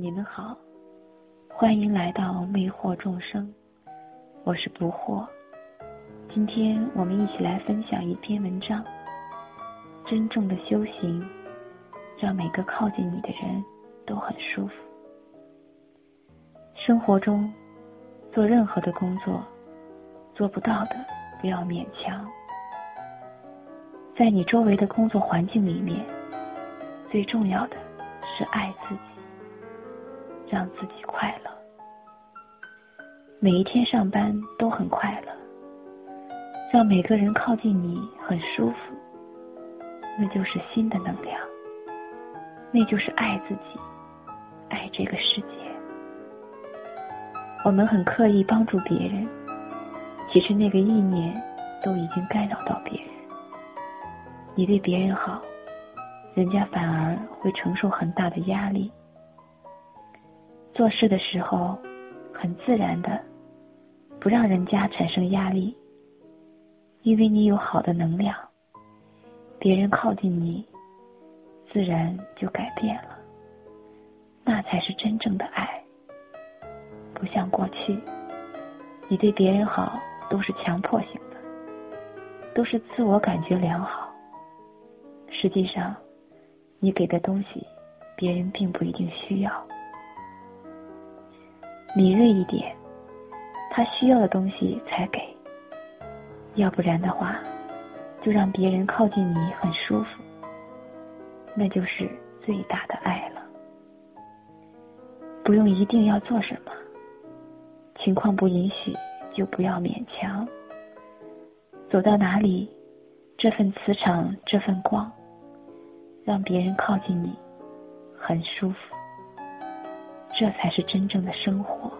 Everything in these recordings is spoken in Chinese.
你们好，欢迎来到魅惑众生，我是不惑。今天我们一起来分享一篇文章。真正的修行，让每个靠近你的人都很舒服。生活中，做任何的工作，做不到的不要勉强。在你周围的工作环境里面，最重要的是爱自己。让自己快乐，每一天上班都很快乐，让每个人靠近你很舒服，那就是新的能量，那就是爱自己，爱这个世界。我们很刻意帮助别人，其实那个意念都已经干扰到别人。你对别人好，人家反而会承受很大的压力。做事的时候，很自然的，不让人家产生压力，因为你有好的能量，别人靠近你，自然就改变了。那才是真正的爱，不像过去，你对别人好都是强迫性的，都是自我感觉良好。实际上，你给的东西，别人并不一定需要。敏锐一点，他需要的东西才给，要不然的话，就让别人靠近你很舒服，那就是最大的爱了。不用一定要做什么，情况不允许就不要勉强。走到哪里，这份磁场，这份光，让别人靠近你，很舒服。这才是真正的生活，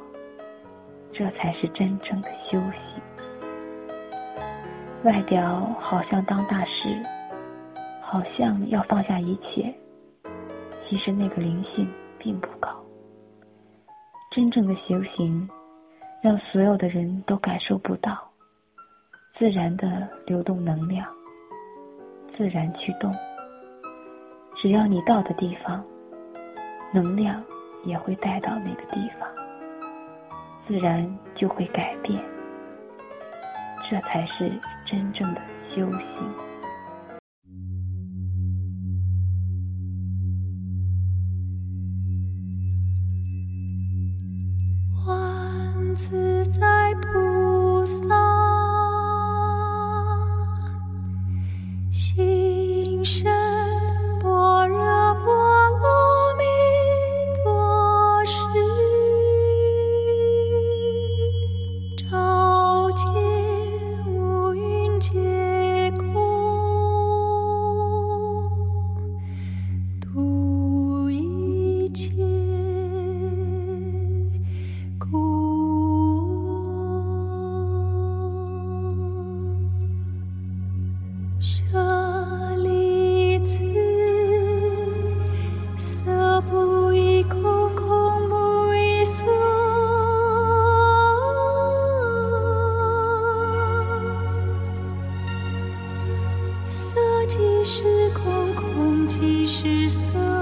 这才是真正的修行。外表好像当大师，好像要放下一切，其实那个灵性并不高。真正的修行，让所有的人都感受不到，自然的流动能量，自然驱动。只要你到的地方，能量。也会带到那个地方，自然就会改变。这才是真正的修行。舍利子色不异空空不异色色即是空空即是色。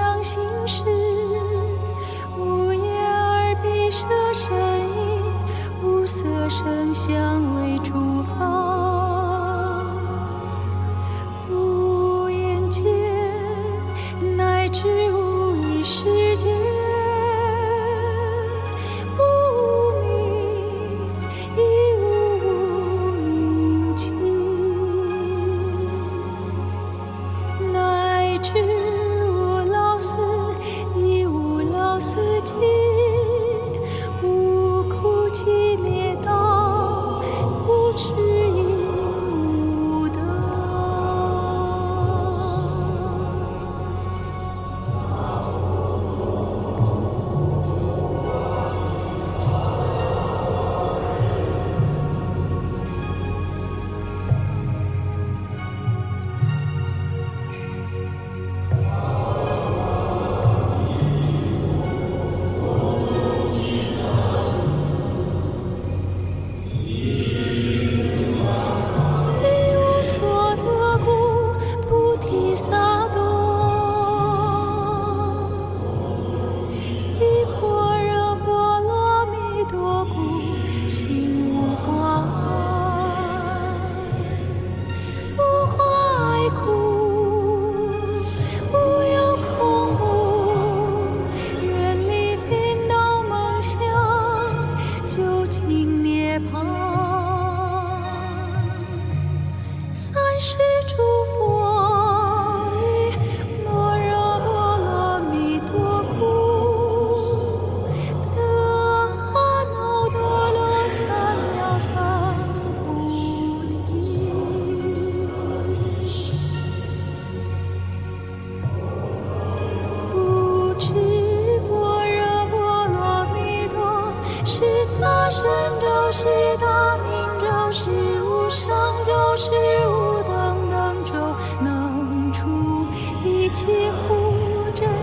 伤心事无眼耳鼻舌身意无色声香味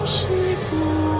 是不？